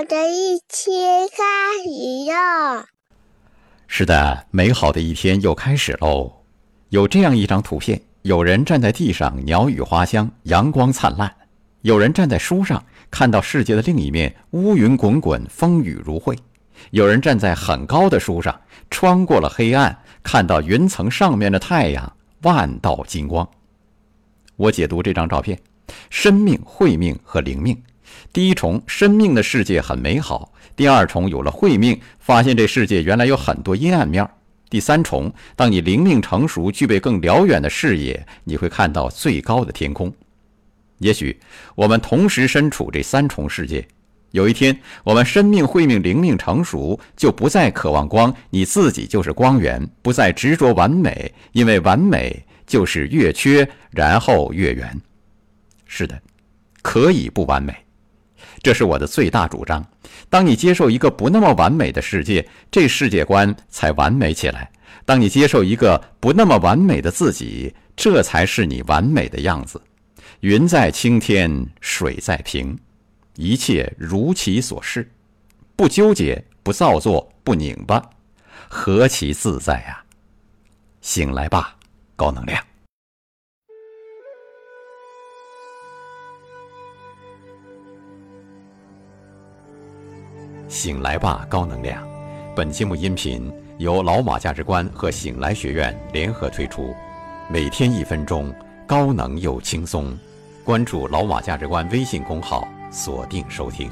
我的一天开始了。是的，美好的一天又开始喽。有这样一张图片：有人站在地上，鸟语花香，阳光灿烂；有人站在树上，看到世界的另一面，乌云滚滚，风雨如晦；有人站在很高的树上，穿过了黑暗，看到云层上面的太阳，万道金光。我解读这张照片：生命、慧命和灵命。第一重，生命的世界很美好；第二重，有了慧命，发现这世界原来有很多阴暗面；第三重，当你灵命成熟，具备更辽远的视野，你会看到最高的天空。也许我们同时身处这三重世界，有一天，我们生命、慧命、灵命成熟，就不再渴望光，你自己就是光源；不再执着完美，因为完美。就是越缺，然后越圆。是的，可以不完美，这是我的最大主张。当你接受一个不那么完美的世界，这世界观才完美起来；当你接受一个不那么完美的自己，这才是你完美的样子。云在青天，水在平，一切如其所是，不纠结，不造作，不拧巴，何其自在呀！醒来吧。高能量，醒来吧，高能量！本节目音频由老马价值观和醒来学院联合推出，每天一分钟，高能又轻松。关注老马价值观微信公号，锁定收听。